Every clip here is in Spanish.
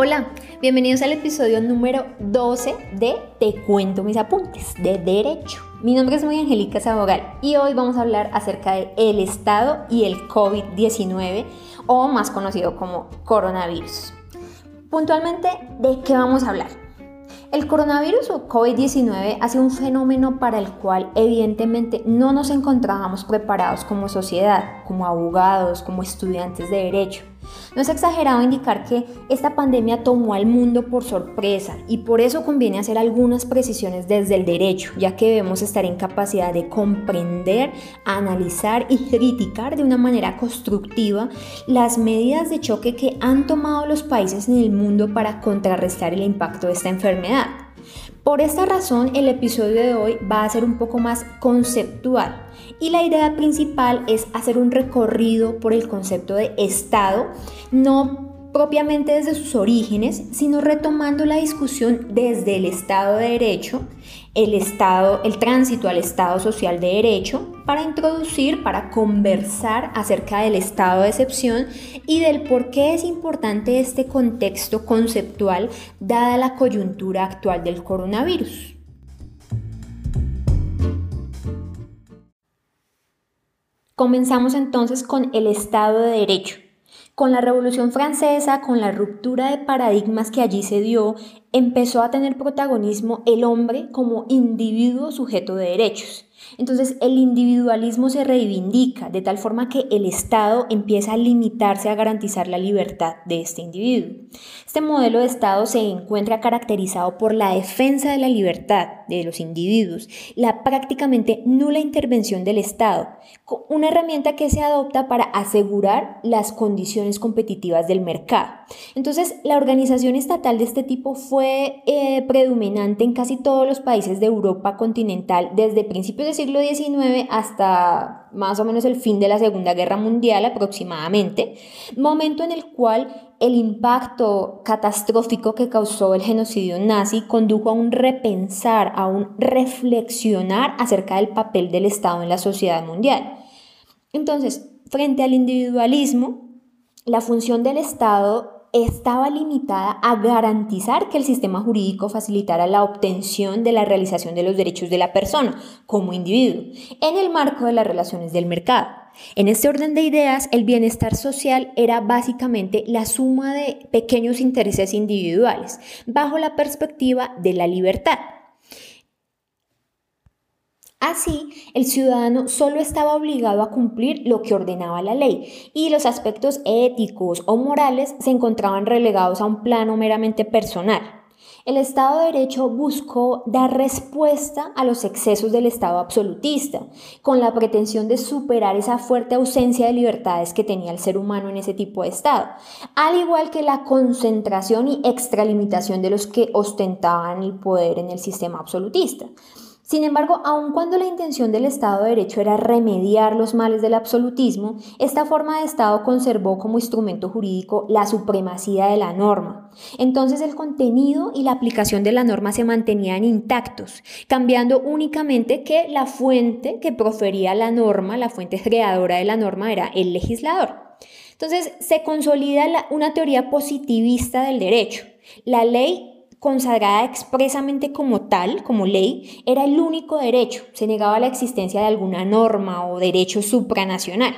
Hola, bienvenidos al episodio número 12 de Te cuento mis apuntes de Derecho. Mi nombre es Muy Angélica Sabogal y hoy vamos a hablar acerca del el Estado y el COVID-19 o más conocido como coronavirus. Puntualmente, ¿de qué vamos a hablar? El coronavirus o COVID-19 ha sido un fenómeno para el cual evidentemente no nos encontrábamos preparados como sociedad, como abogados, como estudiantes de derecho. No es exagerado indicar que esta pandemia tomó al mundo por sorpresa y por eso conviene hacer algunas precisiones desde el derecho, ya que debemos estar en capacidad de comprender, analizar y criticar de una manera constructiva las medidas de choque que han tomado los países en el mundo para contrarrestar el impacto de esta enfermedad. Por esta razón, el episodio de hoy va a ser un poco más conceptual y la idea principal es hacer un recorrido por el concepto de Estado, no propiamente desde sus orígenes, sino retomando la discusión desde el Estado de Derecho, el Estado, el tránsito al Estado social de Derecho, para introducir, para conversar acerca del estado de excepción y del por qué es importante este contexto conceptual dada la coyuntura actual del coronavirus. Comenzamos entonces con el Estado de Derecho. Con la Revolución Francesa, con la ruptura de paradigmas que allí se dio, empezó a tener protagonismo el hombre como individuo sujeto de derechos. Entonces el individualismo se reivindica de tal forma que el Estado empieza a limitarse a garantizar la libertad de este individuo. Este modelo de Estado se encuentra caracterizado por la defensa de la libertad de los individuos, la prácticamente nula intervención del Estado, una herramienta que se adopta para asegurar las condiciones competitivas del mercado. Entonces la organización estatal de este tipo fue eh, predominante en casi todos los países de Europa continental desde principios del siglo XIX hasta más o menos el fin de la Segunda Guerra Mundial aproximadamente, momento en el cual el impacto catastrófico que causó el genocidio nazi condujo a un repensar, a un reflexionar acerca del papel del Estado en la sociedad mundial. Entonces, frente al individualismo, la función del Estado estaba limitada a garantizar que el sistema jurídico facilitara la obtención de la realización de los derechos de la persona como individuo en el marco de las relaciones del mercado. En este orden de ideas, el bienestar social era básicamente la suma de pequeños intereses individuales bajo la perspectiva de la libertad. Así, el ciudadano solo estaba obligado a cumplir lo que ordenaba la ley y los aspectos éticos o morales se encontraban relegados a un plano meramente personal. El Estado de Derecho buscó dar respuesta a los excesos del Estado absolutista, con la pretensión de superar esa fuerte ausencia de libertades que tenía el ser humano en ese tipo de Estado, al igual que la concentración y extralimitación de los que ostentaban el poder en el sistema absolutista. Sin embargo, aun cuando la intención del Estado de Derecho era remediar los males del absolutismo, esta forma de Estado conservó como instrumento jurídico la supremacía de la norma. Entonces el contenido y la aplicación de la norma se mantenían intactos, cambiando únicamente que la fuente que profería la norma, la fuente creadora de la norma era el legislador. Entonces se consolida una teoría positivista del derecho. La ley consagrada expresamente como tal, como ley, era el único derecho. Se negaba la existencia de alguna norma o derecho supranacional.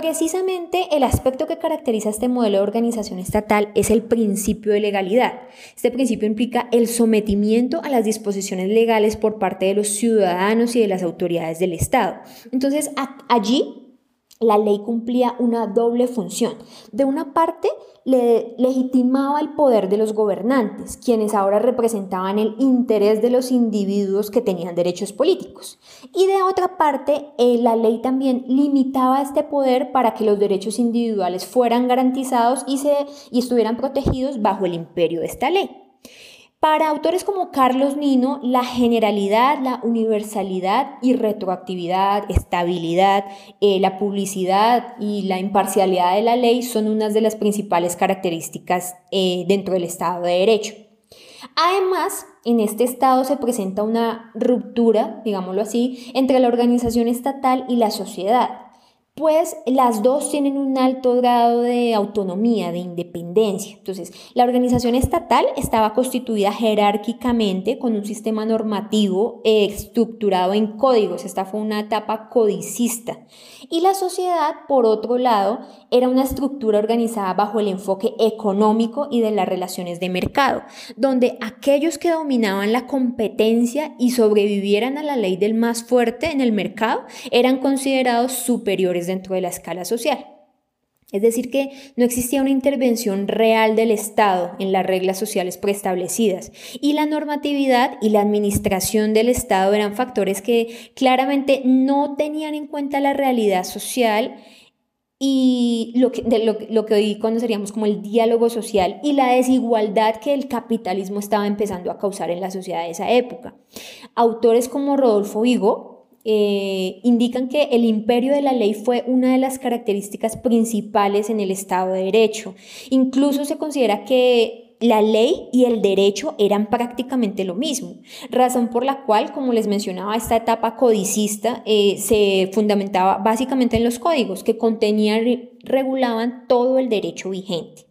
Precisamente el aspecto que caracteriza este modelo de organización estatal es el principio de legalidad. Este principio implica el sometimiento a las disposiciones legales por parte de los ciudadanos y de las autoridades del Estado. Entonces, allí la ley cumplía una doble función. De una parte, le legitimaba el poder de los gobernantes, quienes ahora representaban el interés de los individuos que tenían derechos políticos. Y de otra parte, eh, la ley también limitaba este poder para que los derechos individuales fueran garantizados y, se, y estuvieran protegidos bajo el imperio de esta ley. Para autores como Carlos Nino, la generalidad, la universalidad y retroactividad, estabilidad, eh, la publicidad y la imparcialidad de la ley son unas de las principales características eh, dentro del Estado de Derecho. Además, en este Estado se presenta una ruptura, digámoslo así, entre la organización estatal y la sociedad pues las dos tienen un alto grado de autonomía, de independencia. Entonces, la organización estatal estaba constituida jerárquicamente con un sistema normativo estructurado en códigos. Esta fue una etapa codicista. Y la sociedad, por otro lado, era una estructura organizada bajo el enfoque económico y de las relaciones de mercado, donde aquellos que dominaban la competencia y sobrevivieran a la ley del más fuerte en el mercado eran considerados superiores dentro de la escala social. Es decir, que no existía una intervención real del Estado en las reglas sociales preestablecidas y la normatividad y la administración del Estado eran factores que claramente no tenían en cuenta la realidad social y lo que, lo, que hoy conoceríamos como el diálogo social y la desigualdad que el capitalismo estaba empezando a causar en la sociedad de esa época. Autores como Rodolfo Vigo eh, indican que el imperio de la ley fue una de las características principales en el Estado de Derecho. Incluso se considera que la ley y el derecho eran prácticamente lo mismo, razón por la cual, como les mencionaba, esta etapa codicista eh, se fundamentaba básicamente en los códigos que contenían y regulaban todo el derecho vigente.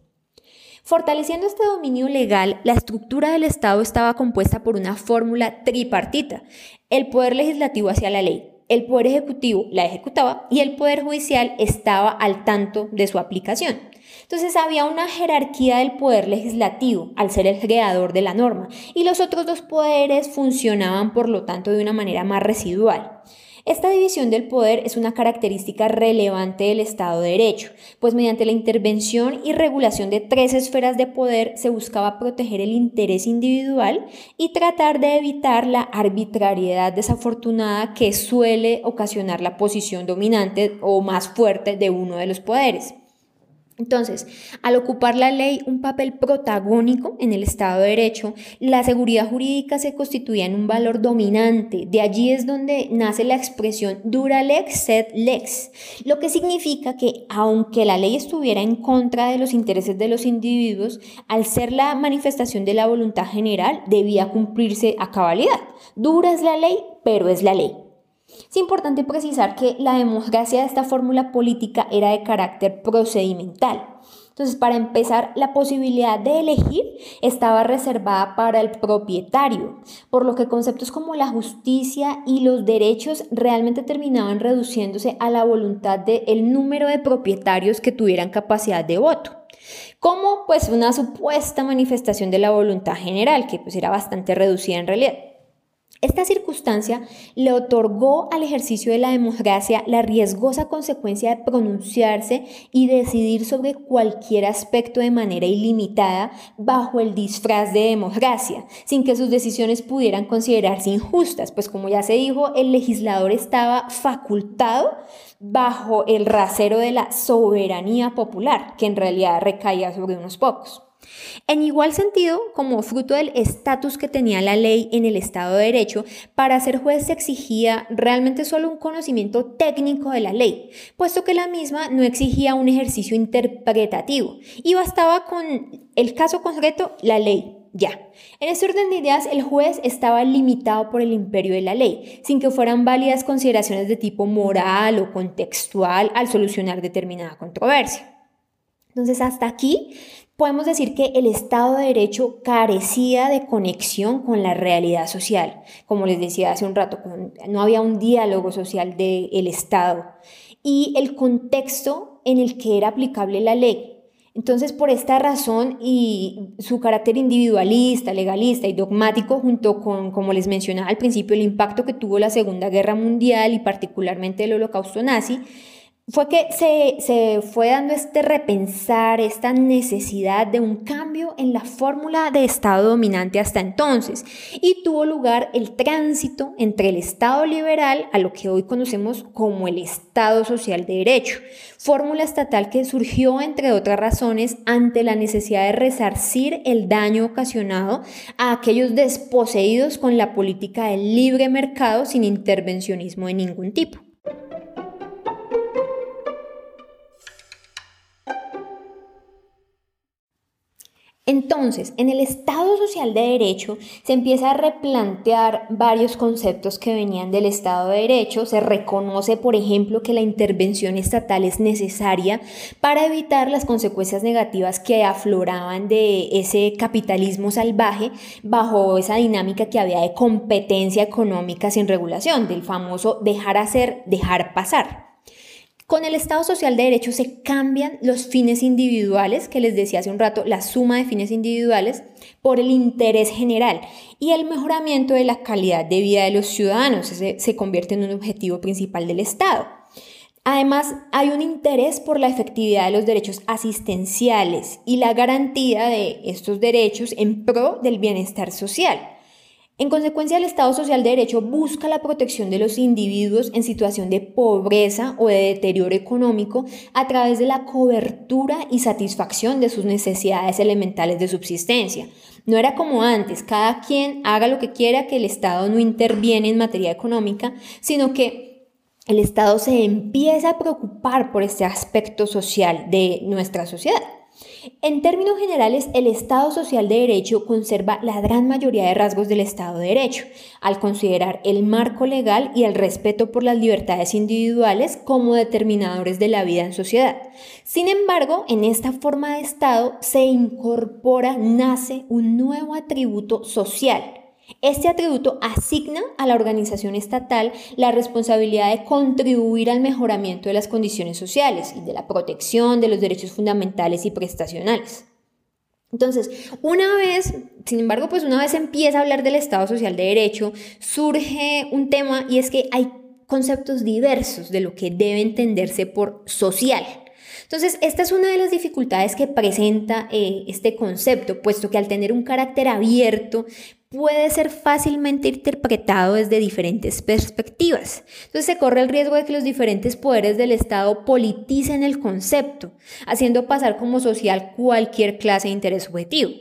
Fortaleciendo este dominio legal, la estructura del Estado estaba compuesta por una fórmula tripartita. El poder legislativo hacía la ley, el poder ejecutivo la ejecutaba y el poder judicial estaba al tanto de su aplicación. Entonces había una jerarquía del poder legislativo al ser el creador de la norma y los otros dos poderes funcionaban por lo tanto de una manera más residual. Esta división del poder es una característica relevante del Estado de Derecho, pues mediante la intervención y regulación de tres esferas de poder se buscaba proteger el interés individual y tratar de evitar la arbitrariedad desafortunada que suele ocasionar la posición dominante o más fuerte de uno de los poderes. Entonces, al ocupar la ley un papel protagónico en el Estado de Derecho, la seguridad jurídica se constituía en un valor dominante. De allí es donde nace la expresión dura lex sed lex, lo que significa que aunque la ley estuviera en contra de los intereses de los individuos, al ser la manifestación de la voluntad general, debía cumplirse a cabalidad. Dura es la ley, pero es la ley. Es importante precisar que la democracia de esta fórmula política era de carácter procedimental. Entonces, para empezar, la posibilidad de elegir estaba reservada para el propietario, por lo que conceptos como la justicia y los derechos realmente terminaban reduciéndose a la voluntad del número de propietarios que tuvieran capacidad de voto como pues una supuesta manifestación de la voluntad general, que pues era bastante reducida en realidad. Esta circunstancia le otorgó al ejercicio de la democracia la riesgosa consecuencia de pronunciarse y decidir sobre cualquier aspecto de manera ilimitada bajo el disfraz de democracia, sin que sus decisiones pudieran considerarse injustas, pues como ya se dijo, el legislador estaba facultado bajo el rasero de la soberanía popular, que en realidad recaía sobre unos pocos. En igual sentido, como fruto del estatus que tenía la ley en el Estado de Derecho, para ser juez se exigía realmente solo un conocimiento técnico de la ley, puesto que la misma no exigía un ejercicio interpretativo y bastaba con el caso concreto, la ley. Ya. En este orden de ideas, el juez estaba limitado por el imperio de la ley, sin que fueran válidas consideraciones de tipo moral o contextual al solucionar determinada controversia. Entonces, hasta aquí podemos decir que el Estado de Derecho carecía de conexión con la realidad social. Como les decía hace un rato, no había un diálogo social del Estado y el contexto en el que era aplicable la ley. Entonces, por esta razón y su carácter individualista, legalista y dogmático, junto con, como les mencionaba al principio, el impacto que tuvo la Segunda Guerra Mundial y particularmente el Holocausto nazi, fue que se, fue dando este repensar, esta necesidad de un cambio en la fórmula de Estado dominante hasta entonces y tuvo lugar el tránsito entre el Estado liberal a lo que hoy conocemos como el Estado social de derecho, fórmula estatal que surgió entre otras razones ante la necesidad de resarcir el daño ocasionado a aquellos desposeídos con la política del libre mercado sin intervencionismo de ningún tipo. Entonces, en el Estado social de derecho se empieza a replantear varios conceptos que venían del Estado de derecho. Se reconoce, por ejemplo, que la intervención estatal es necesaria para evitar las consecuencias negativas que afloraban de ese capitalismo salvaje bajo esa dinámica que había de competencia económica sin regulación, del famoso dejar hacer, dejar pasar. Con el Estado Social de Derecho se cambian los fines individuales, que les decía hace un rato, la suma de fines individuales, por el interés general y el mejoramiento de la calidad de vida de los ciudadanos. Se, se convierte en un objetivo principal del Estado. Además, hay un interés por la efectividad de los derechos asistenciales y la garantía de estos derechos en pro del bienestar social. En consecuencia, el Estado Social de Derecho busca la protección de los individuos en situación de pobreza o de deterioro económico a través de la cobertura y satisfacción de sus necesidades elementales de subsistencia. No era como antes, cada quien haga lo que quiera, que el Estado no interviene en materia económica, sino que el Estado se empieza a preocupar por este aspecto social de nuestra sociedad. En términos generales, el Estado social de derecho conserva la gran mayoría de rasgos del Estado de derecho, al considerar el marco legal y el respeto por las libertades individuales como determinadores de la vida en sociedad. Sin embargo, en esta forma de Estado se incorpora, nace un nuevo atributo social, este atributo asigna a la organización estatal la responsabilidad de contribuir al mejoramiento de las condiciones sociales y de la protección de los derechos fundamentales y prestacionales. Entonces, una vez, sin embargo, pues una vez empieza a hablar del Estado Social de Derecho, surge un tema y es que hay conceptos diversos de lo que debe entenderse por social. Entonces, esta es una de las dificultades que presenta eh, este concepto, puesto que al tener un carácter abierto, puede ser fácilmente interpretado desde diferentes perspectivas. Entonces se corre el riesgo de que los diferentes poderes del Estado politicen el concepto, haciendo pasar como social cualquier clase de interés subjetivo.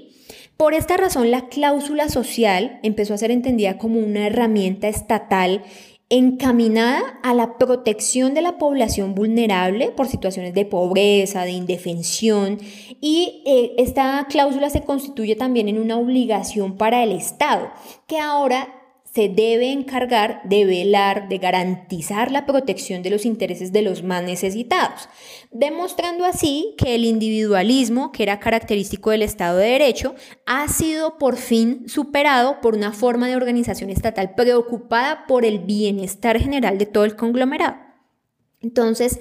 Por esta razón, la cláusula social empezó a ser entendida como una herramienta estatal encaminada a la protección de la población vulnerable por situaciones de pobreza, de indefensión, y eh, esta cláusula se constituye también en una obligación para el Estado, que ahora se debe encargar de velar, de garantizar la protección de los intereses de los más necesitados, demostrando así que el individualismo, que era característico del Estado de Derecho, ha sido por fin superado por una forma de organización estatal preocupada por el bienestar general de todo el conglomerado. Entonces,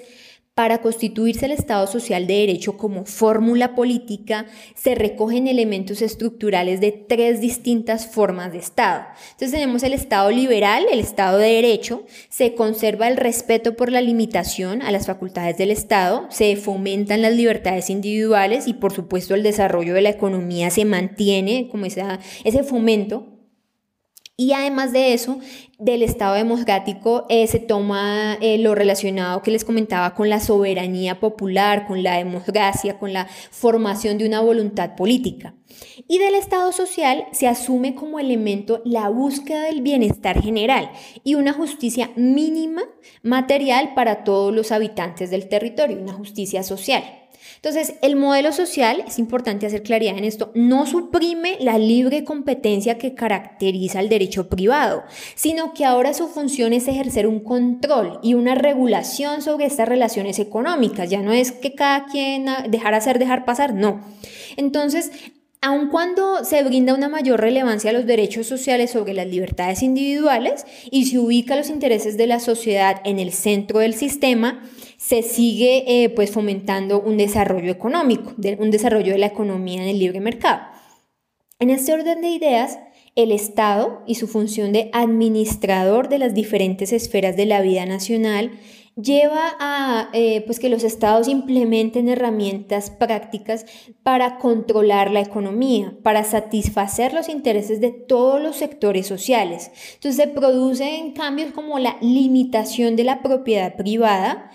para constituirse el Estado social de derecho como fórmula política, se recogen elementos estructurales de tres distintas formas de Estado. Entonces tenemos el Estado liberal, el Estado de derecho, se conserva el respeto por la limitación a las facultades del Estado, se fomentan las libertades individuales y por supuesto el desarrollo de la economía se mantiene como ese fomento y además de eso, del Estado democrático eh, se toma eh, lo relacionado que les comentaba con la soberanía popular, con la democracia, con la formación de una voluntad política. Y del Estado social se asume como elemento la búsqueda del bienestar general y una justicia mínima material para todos los habitantes del territorio, una justicia social. Entonces, el modelo social, es importante hacer claridad en esto, no suprime la libre competencia que caracteriza el derecho privado, sino que ahora su función es ejercer un control y una regulación sobre estas relaciones económicas. Ya no es que cada quien dejar hacer, dejar pasar, no. Entonces, aun cuando se brinda una mayor relevancia a los derechos sociales sobre las libertades individuales y se ubica los intereses de la sociedad en el centro del sistema, se sigue eh, pues fomentando un desarrollo económico, un desarrollo de la economía en el libre mercado. En este orden de ideas, el Estado y su función de administrador de las diferentes esferas de la vida nacional lleva a eh, pues que los estados implementen herramientas prácticas para controlar la economía, para satisfacer los intereses de todos los sectores sociales. Entonces se producen cambios como la limitación de la propiedad privada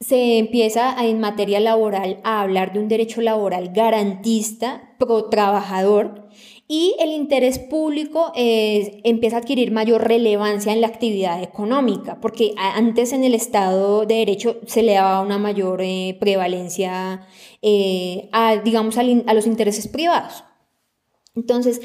se empieza en materia laboral a hablar de un derecho laboral garantista, pro trabajador, y el interés público eh, empieza a adquirir mayor relevancia en la actividad económica, porque antes en el Estado de Derecho se le daba una mayor eh, prevalencia eh, a, digamos, a los intereses privados. Entonces,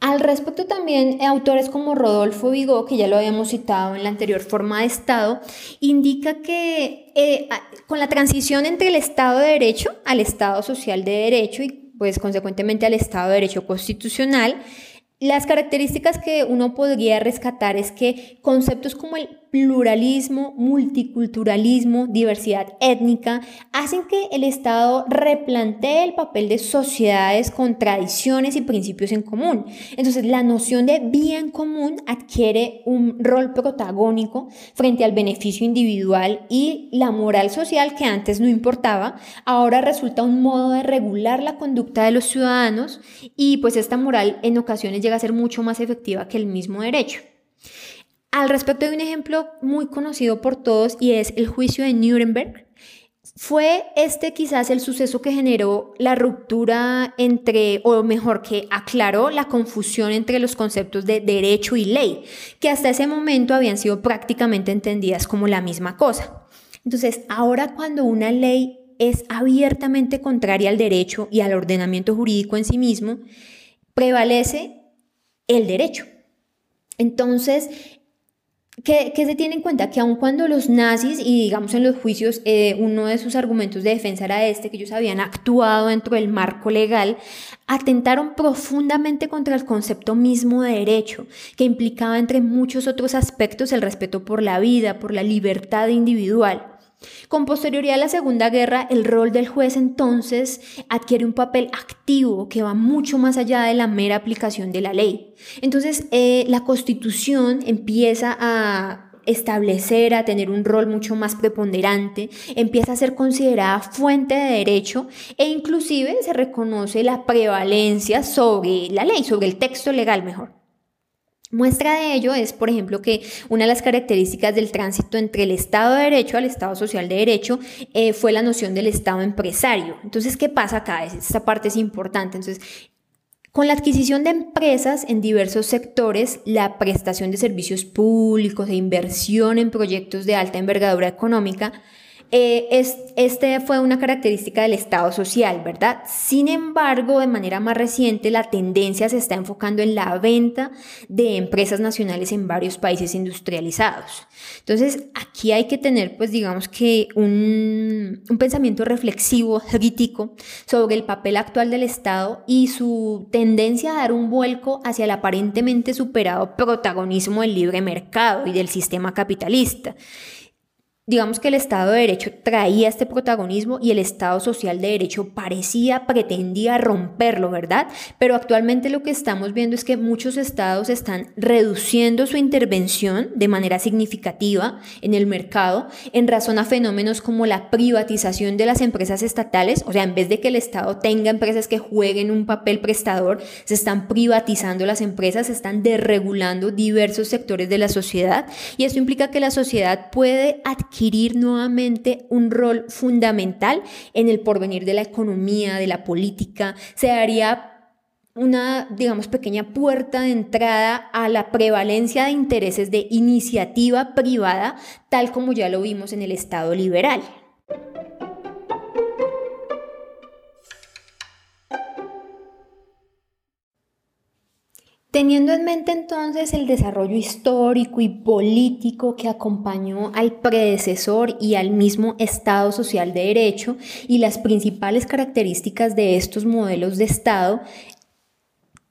al respecto también, autores como Rodolfo Vigo, que ya lo habíamos citado en la anterior forma de Estado, indica que con la transición entre el Estado de Derecho al Estado Social de Derecho y pues consecuentemente al Estado de Derecho Constitucional, las características que uno podría rescatar es que conceptos como el pluralismo, multiculturalismo, diversidad étnica, hacen que el Estado replantee el papel de sociedades con tradiciones y principios en común. Entonces, la noción de bien común adquiere un rol protagónico frente al beneficio individual y la moral social que antes no importaba, ahora resulta un modo de regular la conducta de los ciudadanos y pues esta moral en ocasiones llega a ser mucho más efectiva que el mismo derecho. Al respecto hay un ejemplo muy conocido por todos y es el juicio de Nuremberg. Fue este quizás el suceso que generó la ruptura entre, o mejor, que aclaró la confusión entre los conceptos de derecho y ley, que hasta ese momento habían sido prácticamente entendidas como la misma cosa. Entonces, ahora cuando una ley es abiertamente contraria al derecho y al ordenamiento jurídico en sí mismo, prevalece el derecho. Entonces, ¿Qué, se tiene en cuenta? Que aun cuando los nazis, y digamos en los juicios, eh, uno de sus argumentos de defensa era este, que ellos habían actuado dentro del marco legal, atentaron profundamente contra el concepto mismo de derecho, que implicaba entre muchos otros aspectos el respeto por la vida, por la libertad individual. Con posterioridad a la Segunda Guerra, el rol del juez entonces adquiere un papel activo que va mucho más allá de la mera aplicación de la ley. Entonces, eh, la Constitución empieza a establecer, a tener un rol mucho más preponderante, empieza a ser considerada fuente de derecho e inclusive se reconoce la prevalencia sobre la ley, sobre el texto legal mejor. Muestra de ello es, por ejemplo, que una de las características del tránsito entre el Estado de Derecho al Estado Social de Derecho eh, fue la noción del Estado empresario. Entonces, ¿qué pasa acá? Esta parte es importante. Entonces, con la adquisición de empresas en diversos sectores, la prestación de servicios públicos e inversión en proyectos de alta envergadura económica, eh, es, este fue una característica del Estado social, ¿verdad? Sin embargo, de manera más reciente, la tendencia se está enfocando en la venta de empresas nacionales en varios países industrializados. Entonces, aquí hay que tener, pues, digamos que un, un pensamiento reflexivo, crítico, sobre el papel actual del Estado y su tendencia a dar un vuelco hacia el aparentemente superado protagonismo del libre mercado y del sistema capitalista digamos que el Estado de Derecho traía este protagonismo y el Estado Social de Derecho parecía, pretendía romperlo, ¿verdad? Pero actualmente lo que estamos viendo es que muchos estados están reduciendo su intervención de manera significativa en el mercado en razón a fenómenos como la privatización de las empresas estatales, o sea, en vez de que el Estado tenga empresas que jueguen un papel prestador, se están privatizando las empresas, se están desregulando diversos sectores de la sociedad y esto implica que la sociedad puede adquirir adquirir nuevamente un rol fundamental en el porvenir de la economía, de la política, se daría una, digamos, pequeña puerta de entrada a la prevalencia de intereses de iniciativa privada, tal como ya lo vimos en el Estado liberal. Teniendo en mente entonces el desarrollo histórico y político que acompañó al predecesor y al mismo Estado social de derecho y las principales características de estos modelos de Estado,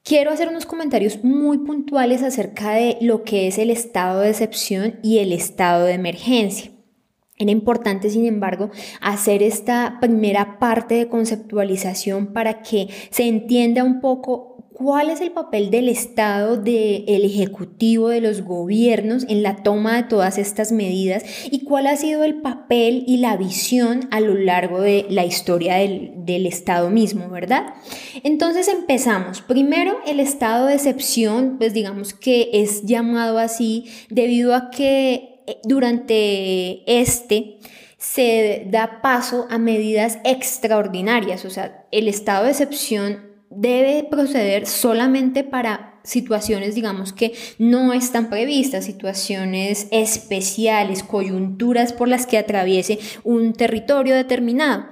quiero hacer unos comentarios muy puntuales acerca de lo que es el estado de excepción y el estado de emergencia. Era importante, sin embargo, hacer esta primera parte de conceptualización para que se entienda un poco ¿Cuál es el papel del Estado, del Ejecutivo, de los gobiernos en la toma de todas estas medidas? ¿Y cuál ha sido el papel y la visión a lo largo de la historia del, del Estado mismo, verdad? Entonces empezamos. Primero, el estado de excepción, pues digamos que es llamado así debido a que eh, durante este se da paso a medidas extraordinarias, o sea, el estado de excepción debe proceder solamente para situaciones, digamos, que no están previstas, situaciones especiales, coyunturas por las que atraviese un territorio determinado.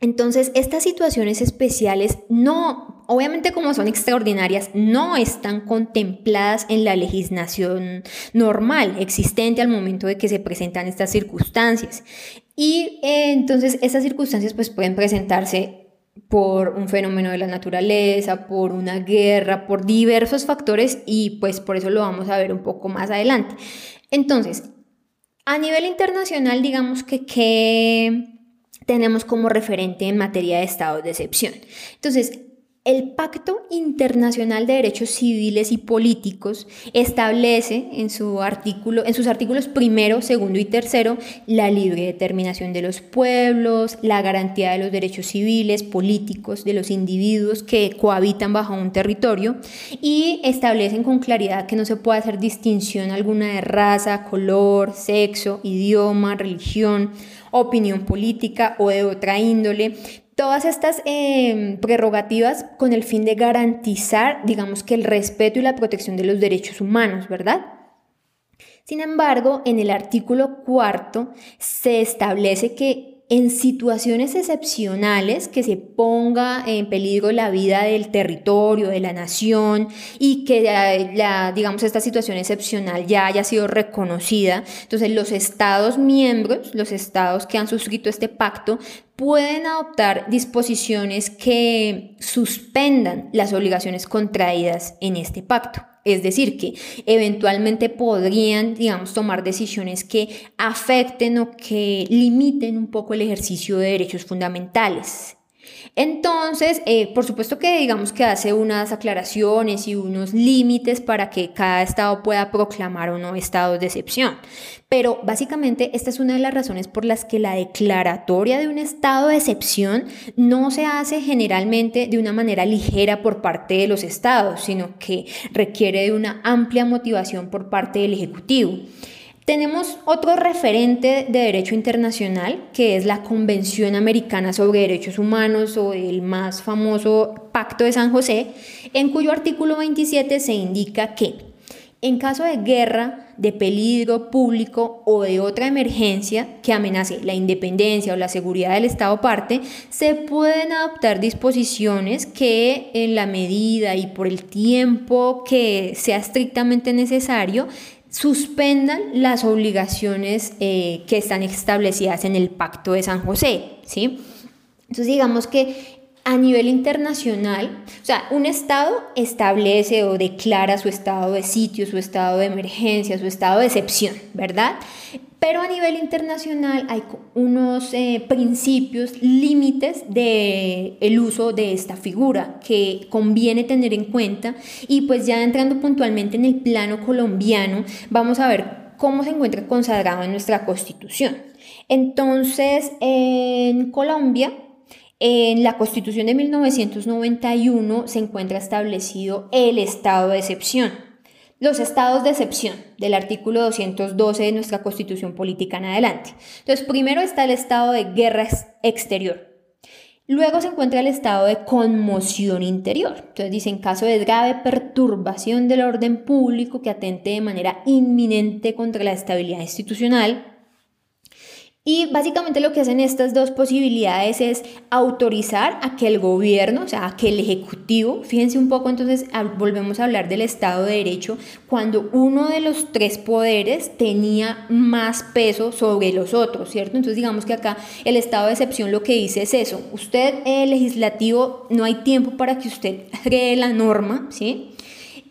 Entonces, estas situaciones especiales no obviamente como son extraordinarias, no están contempladas en la legislación normal existente al momento de que se presentan estas circunstancias. Y eh, entonces estas circunstancias pues pueden presentarse por un fenómeno de la naturaleza, por una guerra, por diversos factores y pues por eso lo vamos a ver un poco más adelante. Entonces, a nivel internacional, digamos que, que tenemos como referente en materia de estados de excepción. Entonces, el Pacto Internacional de Derechos Civiles y Políticos establece en, su artículo, en sus artículos primero, segundo y tercero la libre determinación de los pueblos, la garantía de los derechos civiles, políticos de los individuos que cohabitan bajo un territorio y establecen con claridad que no se puede hacer distinción alguna de raza, color, sexo, idioma, religión, opinión política o de otra índole, Todas estas em, prerrogativas con el fin de garantizar, digamos que el respeto y la protección de los derechos humanos, ¿verdad? Sin embargo, en el artículo cuarto se establece que en situaciones excepcionales que se ponga en peligro la vida del territorio, de la nación y que la, digamos esta situación excepcional ya haya sido reconocida, entonces los estados miembros, los estados que han suscrito este pacto pueden adoptar disposiciones que suspendan las obligaciones contraídas en este pacto. Es decir, que eventualmente podrían, digamos, tomar decisiones que afecten o que limiten un poco el ejercicio de derechos fundamentales. Entonces, eh, por supuesto que digamos que hace unas aclaraciones y unos límites para que cada estado pueda proclamar o no estados de excepción. Pero básicamente esta es una de las razones por las que la declaratoria de un estado de excepción no se hace generalmente de una manera ligera por parte de los estados, sino que requiere de una amplia motivación por parte del Ejecutivo. Tenemos otro referente de derecho internacional, que es la Convención Americana sobre Derechos Humanos o el más famoso Pacto de San José, en cuyo artículo 27 se indica que en caso de guerra, de peligro público o de otra emergencia que amenace la independencia o la seguridad del Estado parte, se pueden adoptar disposiciones que en la medida y por el tiempo que sea estrictamente necesario suspendan las obligaciones eh, que están establecidas en el Pacto de San José, ¿sí? Entonces digamos que a nivel internacional, o sea, un Estado establece o declara su estado de sitio, su estado de emergencia, su estado de excepción, ¿verdad? Pero a nivel internacional hay unos eh, principios, límites del el uso de esta figura que conviene tener en cuenta y pues ya entrando puntualmente en el plano colombiano, vamos a ver cómo se encuentra consagrado en nuestra constitución. Entonces, en Colombia, en la constitución de 1991 se encuentra establecido el estado de excepción los estados de excepción del artículo 212 de nuestra Constitución Política en adelante. Entonces, primero está el estado de guerra exterior. Luego se encuentra el estado de conmoción interior. Entonces dice, en caso de grave perturbación del orden público que atente de manera inminente contra la estabilidad institucional, y básicamente lo que hacen estas dos posibilidades es autorizar a que el gobierno, o sea, a que el ejecutivo, fíjense un poco, entonces volvemos a hablar del Estado de Derecho, cuando uno de los tres poderes tenía más peso sobre los otros, ¿cierto? Entonces digamos que acá el Estado de excepción lo que dice es eso, usted, el legislativo, no hay tiempo para que usted cree la norma, ¿sí?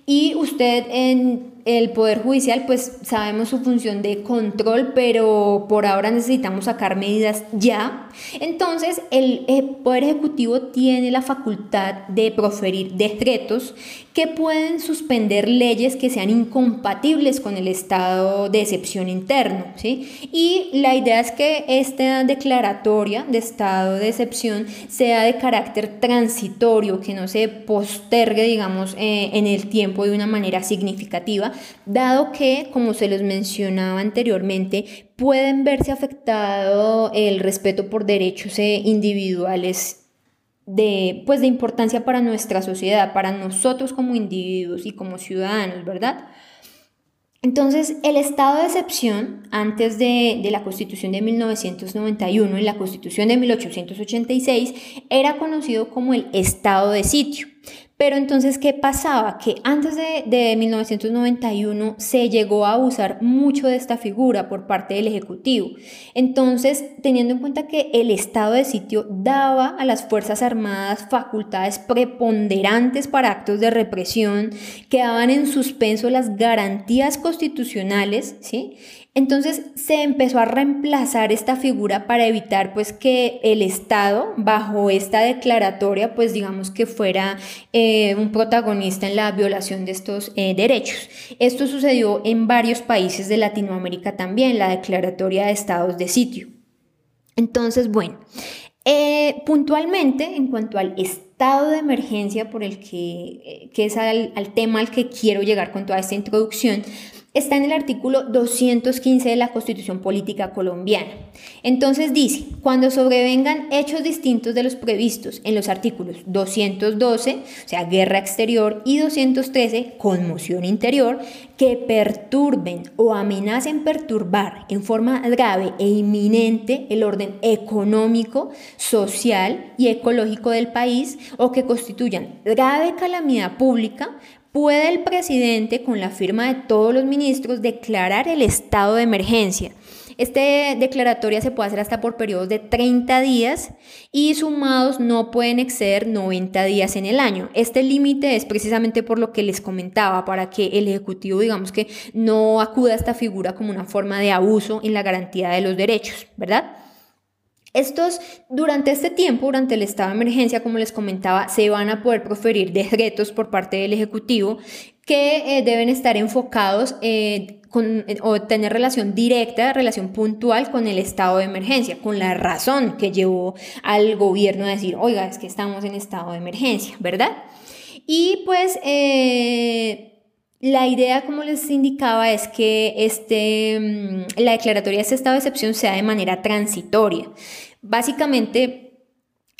Y usted en el Poder Judicial, pues sabemos su función de control, pero por ahora necesitamos sacar medidas ya. Entonces, el eh, Poder Ejecutivo tiene la facultad de proferir decretos que pueden suspender leyes que sean incompatibles con el estado de excepción interno. ¿sí? Y la idea es que esta declaratoria de estado de excepción sea de carácter transitorio, que no se postergue, digamos, eh, en el tiempo de una manera significativa dado que, como se les mencionaba anteriormente, pueden verse afectado el respeto por derechos eh, individuales de, pues, de importancia para nuestra sociedad, para nosotros como individuos y como ciudadanos, ¿verdad? Entonces, el estado de excepción, antes de, de, la Constitución de 1991 y la Constitución de 1886, era conocido como el estado de sitio. Pero entonces, ¿qué pasaba? Que antes de, de, 1991 se llegó a usar mucho de esta figura por parte del Ejecutivo. Entonces, teniendo en cuenta que el estado de sitio daba a las Fuerzas Armadas facultades preponderantes para actos de represión, quedaban en suspenso las garantías constitucionales, ¿sí? Entonces se empezó a reemplazar esta figura para evitar pues que el Estado bajo esta declaratoria pues digamos que fuera eh, un protagonista en la violación de estos eh, derechos. Esto sucedió en varios países de Latinoamérica también, la declaratoria de estados de sitio. Entonces, bueno, eh, puntualmente en cuanto al estado de emergencia por el que, que es al, al tema al que quiero llegar con toda esta introducción, está en el artículo 215 de la Constitución Política Colombiana. Entonces dice, cuando sobrevengan hechos distintos de los previstos en los artículos 212, o sea, guerra exterior, y 213, conmoción interior, que perturben o amenacen perturbar en forma grave e inminente el orden económico, social y ecológico del país o que constituyan grave calamidad pública, puede el presidente, con la firma de todos los ministros, declarar el estado de emergencia. Esta declaratoria se puede hacer hasta por periodos de 30 días y sumados no pueden exceder 90 días en el año. Este límite es precisamente por lo que les comentaba, para que el Ejecutivo, digamos que no acuda a esta figura como una forma de abuso en la garantía de los derechos, ¿verdad? Estos, durante este tiempo, durante el estado de emergencia, como les comentaba, se van a poder proferir decretos por parte del Ejecutivo que eh, deben estar enfocados eh, eh, o tener relación directa, relación puntual con el estado de emergencia, con la razón que llevó al gobierno a decir, oiga, es que estamos en estado de emergencia, ¿verdad? Y pues la idea, como les indicaba, es que este, mm, la declaratoria de este estado de excepción sea de manera transitoria. Básicamente,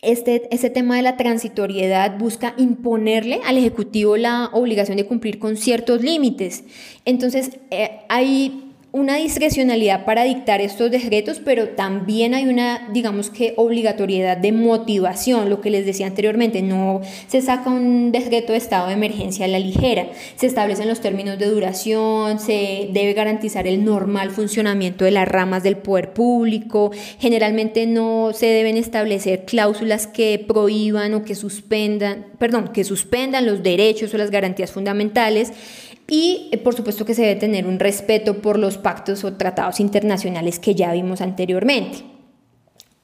este, este, tema de la transitoriedad busca imponerle al Ejecutivo la obligación de cumplir con ciertos límites. Entonces, eh, hay una discrecionalidad para dictar estos decretos, pero también hay una, digamos que, obligatoriedad de motivación, lo que les decía anteriormente, no se saca un decreto de estado de emergencia a la ligera, se establecen los términos de duración, se debe garantizar el normal funcionamiento de las ramas del poder público, generalmente no se deben establecer cláusulas que prohíban o que suspendan, perdón, que suspendan los derechos o las garantías fundamentales, y eh, por supuesto que se debe tener un respeto por los pactos o tratados internacionales que ya vimos anteriormente.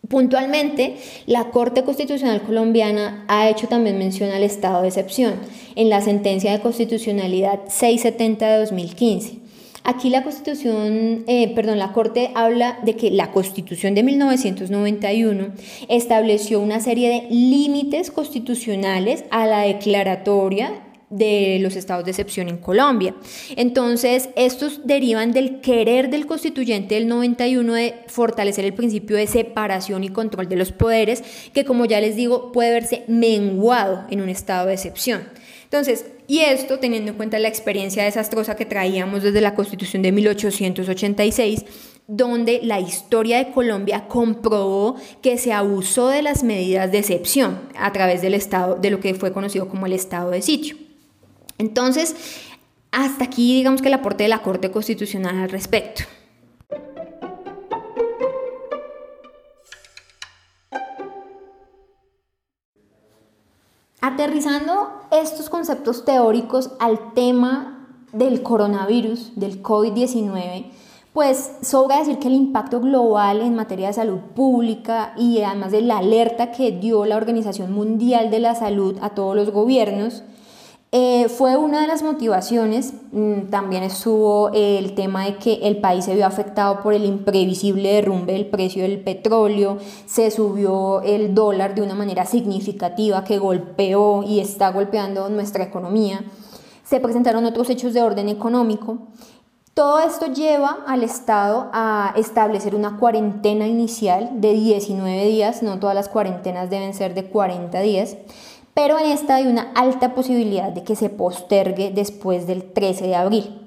Puntualmente, la Corte Constitucional colombiana ha hecho también mención al estado de excepción en la sentencia de constitucionalidad 670 de 2015. Aquí la Constitución, eh, perdón, la Corte habla de que la Constitución de 1991 estableció una serie de límites constitucionales a la declaratoria de los estados de excepción en Colombia. Entonces, estos derivan del querer del constituyente del 91 de fortalecer el principio de separación y control de los poderes, que como ya les digo, puede verse menguado en un estado de excepción. Entonces, y esto teniendo en cuenta la experiencia desastrosa que traíamos desde la Constitución de 1886, donde la historia de Colombia comprobó que se abusó de las medidas de excepción a través del estado de lo que fue conocido como el estado de sitio. Entonces, hasta aquí digamos que el aporte de la Corte Constitucional al respecto. Aterrizando estos conceptos teóricos al tema del coronavirus, del COVID-19, pues sobra decir que el impacto global en materia de salud pública y además de la alerta que dio la Organización Mundial de la Salud a todos los gobiernos, eh, fue una de las motivaciones, mm, también estuvo el tema de que el país se vio afectado por el imprevisible derrumbe del precio del petróleo, se subió el dólar de una manera significativa que golpeó y está golpeando nuestra economía, se presentaron otros hechos de orden económico. Todo esto lleva al Estado a establecer una cuarentena inicial de 19 días, no todas las cuarentenas deben ser de 40 días, pero en esta hay una alta posibilidad de que se postergue después del 13 de abril.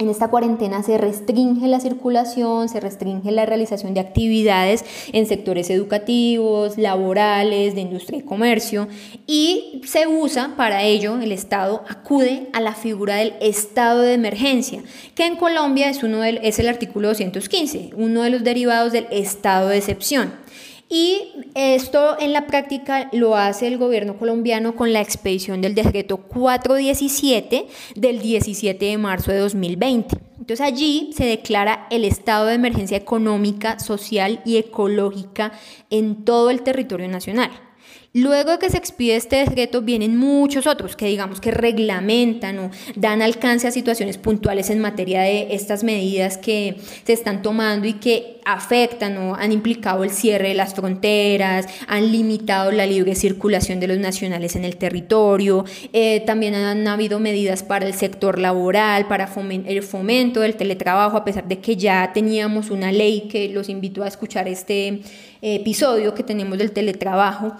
En esta cuarentena se restringe la circulación, se restringe la realización de actividades en sectores educativos, laborales, de industria y comercio y se usa para ello, el Estado acude a la figura del estado de emergencia, que en Colombia es, uno es el artículo 215, uno de los derivados del estado de excepción. Y esto en la práctica lo hace el gobierno colombiano con la expedición del decreto 417 del 17 de marzo de 2020. Entonces allí se declara el estado de emergencia económica, social y ecológica en todo el territorio nacional. Luego de que se expide este decreto vienen muchos otros que digamos que reglamentan o dan alcance a situaciones puntuales en materia de estas medidas que se están tomando y que afectan o han implicado el cierre de las fronteras, han limitado la libre circulación de los nacionales en el territorio, eh, también han habido medidas para el sector laboral, para el fomento del teletrabajo, a pesar de que ya teníamos una ley que los invito a escuchar este eh, episodio que tenemos del teletrabajo.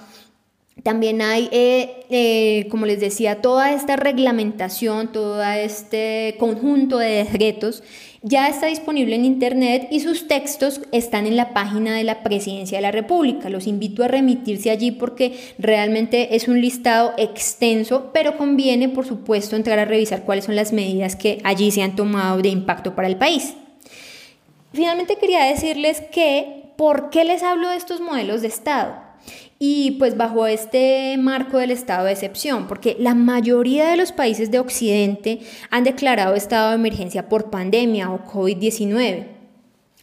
También hay, eh, eh, como les decía, toda esta reglamentación, todo este conjunto de decretos ya está disponible en Internet y sus textos están en la página de la Presidencia de la República. Los invito a remitirse allí porque realmente es un listado extenso, pero conviene, por supuesto, entrar a revisar cuáles son las medidas que allí se han tomado de impacto para el país. Finalmente quería decirles que, ¿por qué les hablo de estos modelos de Estado? Y pues bajo este marco del estado de excepción, porque la mayoría de los países de Occidente han declarado estado de emergencia por pandemia o COVID-19.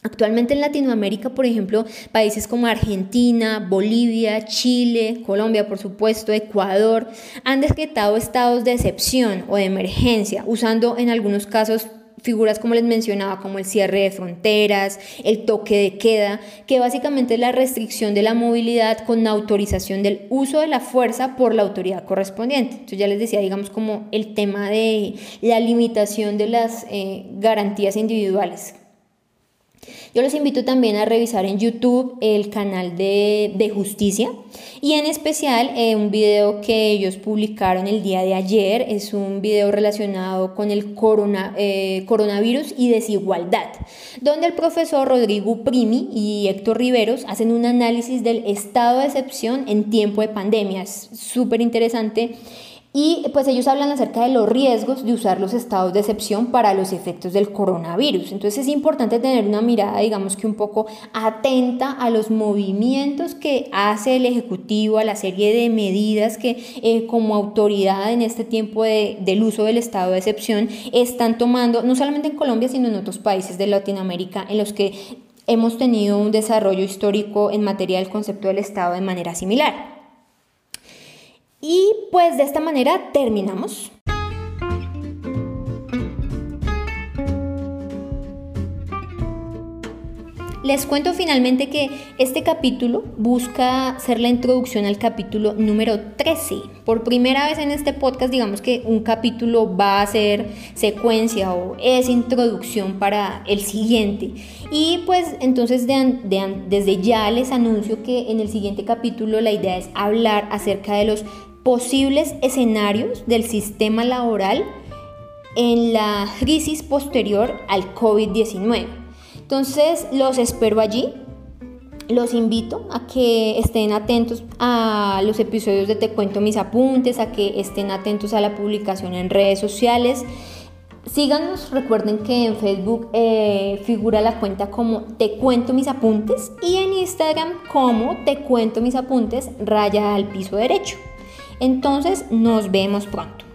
Actualmente en Latinoamérica, por ejemplo, países como Argentina, Bolivia, Chile, Colombia, por supuesto, Ecuador, han decretado estados de excepción o de emergencia, usando en algunos casos figuras como les mencionaba, como el cierre de fronteras, el toque de queda, que básicamente es la restricción de la movilidad con autorización del uso de la fuerza por la autoridad correspondiente. Entonces ya les decía, digamos, como el tema de la limitación de las eh, garantías individuales yo los invito también a revisar en YouTube el canal de, Justicia y en especial eh, un video que ellos publicaron el día de ayer. Es un video relacionado con el corona, eh, coronavirus y desigualdad, donde el profesor Rodrigo Primi y Héctor Riveros hacen un análisis del estado de excepción en tiempo de pandemia. Es súper interesante y pues ellos hablan acerca de los riesgos de usar los estados de excepción para los efectos del coronavirus. Entonces es importante tener una mirada, digamos que un poco atenta a los movimientos que hace el Ejecutivo, a la serie de medidas que eh, como autoridad en este tiempo del uso del estado de excepción están tomando, no solamente en Colombia, sino en otros países de Latinoamérica en los que hemos tenido un desarrollo histórico en materia del concepto del Estado de manera similar. Y pues de esta manera terminamos. Les cuento finalmente que este capítulo busca ser la introducción al capítulo número 13. Por primera vez en este podcast, digamos que un capítulo va a ser secuencia o es introducción para el siguiente. Y pues entonces desde ya les anuncio que en el siguiente capítulo la idea es hablar acerca de los posibles escenarios del sistema laboral en la crisis posterior al COVID-19. Entonces los espero allí. Los invito a que estén atentos a los episodios de Te cuento mis apuntes, a que estén atentos a la publicación en redes sociales. Síganos, recuerden que en Facebook eh, figura la cuenta como Te cuento mis apuntes y en Instagram como Te cuento mis apuntes raya al piso derecho. Entonces nos vemos pronto.